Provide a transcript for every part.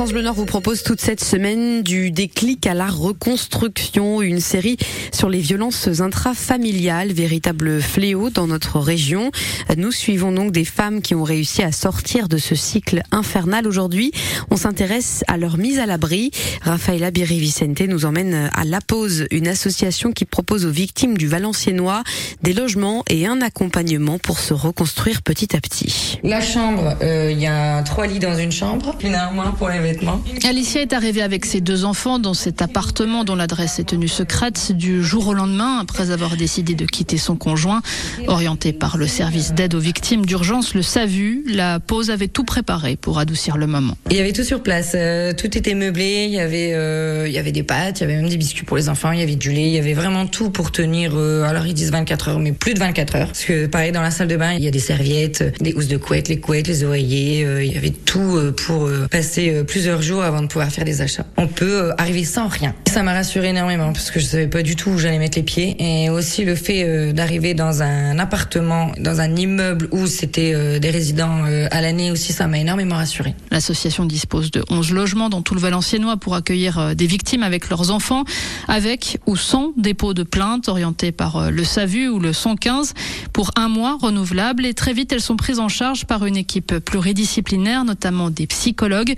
France Bleu Nord vous propose toute cette semaine du déclic à la reconstruction, une série sur les violences intrafamiliales, véritable fléau dans notre région. Nous suivons donc des femmes qui ont réussi à sortir de ce cycle infernal. Aujourd'hui, on s'intéresse à leur mise à l'abri. Rafaela Biri-Vicente nous emmène à La Pause, une association qui propose aux victimes du Valenciennois des logements et un accompagnement pour se reconstruire petit à petit. La chambre, euh, il y a trois lits dans une chambre, une armoire pour les vêtements. Alicia est arrivée avec ses deux enfants dans cet appartement dont l'adresse est tenue secrète du jour au lendemain après avoir décidé de quitter son conjoint. Orientée par le service d'aide aux victimes d'urgence, le SAVU, la pause avait tout préparé pour adoucir le moment. Il y avait tout sur place, euh, tout était meublé, il y avait euh, il y avait des pâtes, il y avait même des biscuits pour les enfants, il y avait du lait, il y avait vraiment tout pour tenir euh, alors ils disent 24 heures mais plus de 24 heures parce que pareil dans la salle de bain, il y a des serviettes, des housses de couette, les couettes, les oreillers, il y avait tout pour passer plusieurs jours avant de pouvoir faire des achats. On peut arriver sans rien. Ça m'a rassuré énormément parce que je savais pas du tout où j'allais mettre les pieds et aussi le fait d'arriver dans un appartement, dans un immeuble où c'était des résidents à l'année aussi, ça m'a énormément rassuré. L'association dispose de 11 logements dans tout le Valenciennois pour accueillir des victimes avec leurs enfants, avec ou sans dépôt de plainte orienté par le SAVU ou le 115 pour un mois renouvelable et très vite elles sont prises en charge par une équipe pluridisciplinaire, notamment des psychologues.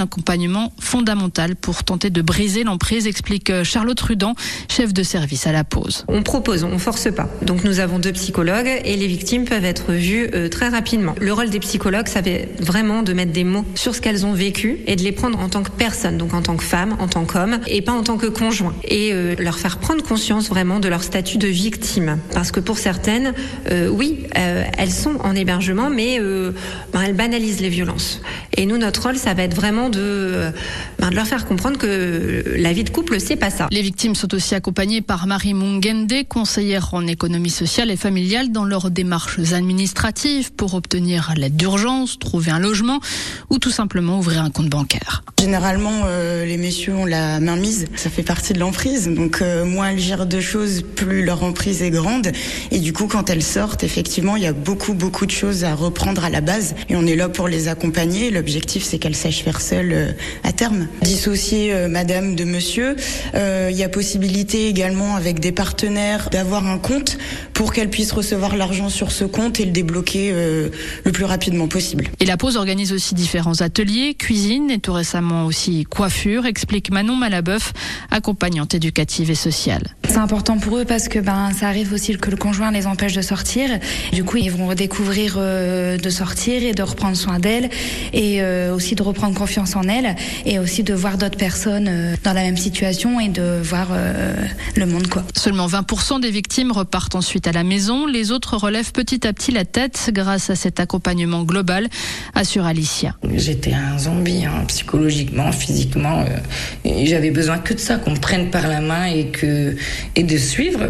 Accompagnement fondamental pour tenter de briser l'emprise, explique Charlotte Rudan, chef de service à la pause. On propose, on force pas. Donc nous avons deux psychologues et les victimes peuvent être vues euh, très rapidement. Le rôle des psychologues, ça va vraiment de mettre des mots sur ce qu'elles ont vécu et de les prendre en tant que personne, donc en tant que femme, en tant qu'homme et pas en tant que conjoint. Et euh, leur faire prendre conscience vraiment de leur statut de victime. Parce que pour certaines, euh, oui, euh, elles sont en hébergement, mais euh, ben, elles banalisent les violences. Et nous, notre rôle, ça va être vraiment de, ben, de leur faire comprendre que la vie de couple, c'est pas ça. Les victimes sont aussi accompagnées par Marie Mungende, conseillère en économie sociale et familiale, dans leurs démarches administratives pour obtenir l'aide d'urgence, trouver un logement ou tout simplement ouvrir un compte bancaire. Généralement, euh, les messieurs ont la main mise. Ça fait partie de l'emprise. Donc, euh, moins elles gèrent de choses, plus leur emprise est grande. Et du coup, quand elles sortent, effectivement, il y a beaucoup, beaucoup de choses à reprendre à la base. Et on est là pour les accompagner. L'objectif, c'est qu'elles sachent faire seules euh, à terme. Dissocier euh, madame de monsieur. Euh, Il y a possibilité également avec des partenaires d'avoir un compte pour qu'elles puissent recevoir l'argent sur ce compte et le débloquer euh, le plus rapidement possible. Et la pause organise aussi différents ateliers, cuisine et tout récemment aussi coiffure, explique Manon Malabeuf, accompagnante éducative et sociale. C'est important pour eux parce que ben ça arrive aussi que le conjoint les empêche de sortir. Du coup, ils vont redécouvrir euh, de sortir et de reprendre soin d'elles et euh, aussi de reprendre confiance en elles et aussi de voir d'autres personnes euh, dans la même situation et de voir euh, le monde quoi. Seulement 20% des victimes repartent ensuite à la maison. Les autres relèvent petit à petit la tête grâce à cet accompagnement global, assure Alicia. J'étais un zombie, hein, psychologiquement, physiquement. euh, et J'avais besoin que de ça, qu'on me prenne par la main et que et de suivre.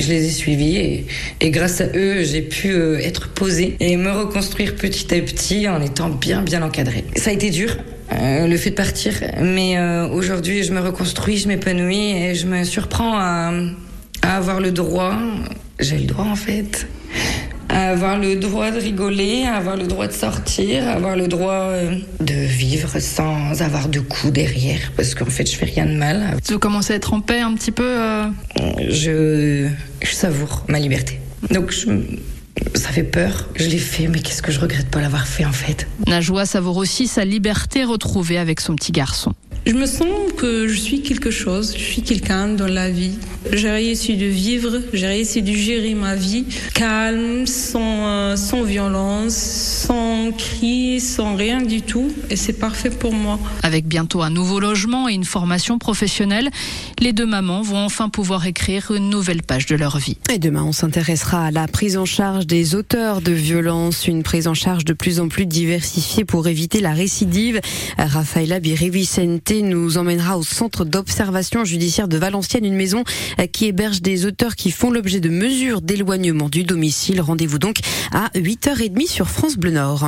Je les ai suivis et, grâce à eux, j'ai pu euh, être posée et me reconstruire petit à petit en étant bien bien encadrée. Ça a été dur. euh, le fait de partir, mais euh, aujourd'hui je me reconstruis, je m'épanouis et je me surprends à avoir le droit, j'ai le droit en fait, à avoir le droit de rigoler, à avoir le droit de sortir, à avoir le droit euh, de vivre sans avoir de coups derrière, parce qu'en fait je fais rien de mal. Tu commences à être en paix un petit peu euh, Je, je savoure ma liberté. Donc je, ça fait peur, je l'ai fait, mais qu'est-ce que je regrette pas l'avoir fait en fait? Najwa savoure aussi sa liberté retrouvée avec son petit garçon. Je me sens que je suis quelque chose, je suis quelqu'un dans la vie. J'ai réussi de vivre, j'ai réussi de gérer ma vie calme, sans, euh, sans violence, sans cris, sans rien du tout. Et c'est parfait pour moi. Avec bientôt un nouveau logement et une formation professionnelle, les deux mamans vont enfin pouvoir écrire une nouvelle page de leur vie. Et demain, on s'intéressera à la prise en charge des auteurs de violences, une prise en charge de plus en plus diversifiée pour éviter la récidive. Rafaela Biri-Vicente nous emmènera au centre d'observation judiciaire de Valenciennes, une maison qui héberge des auteurs qui font l'objet de mesures d'éloignement du domicile. Rendez-vous donc à 8h30 sur France Bleu Nord.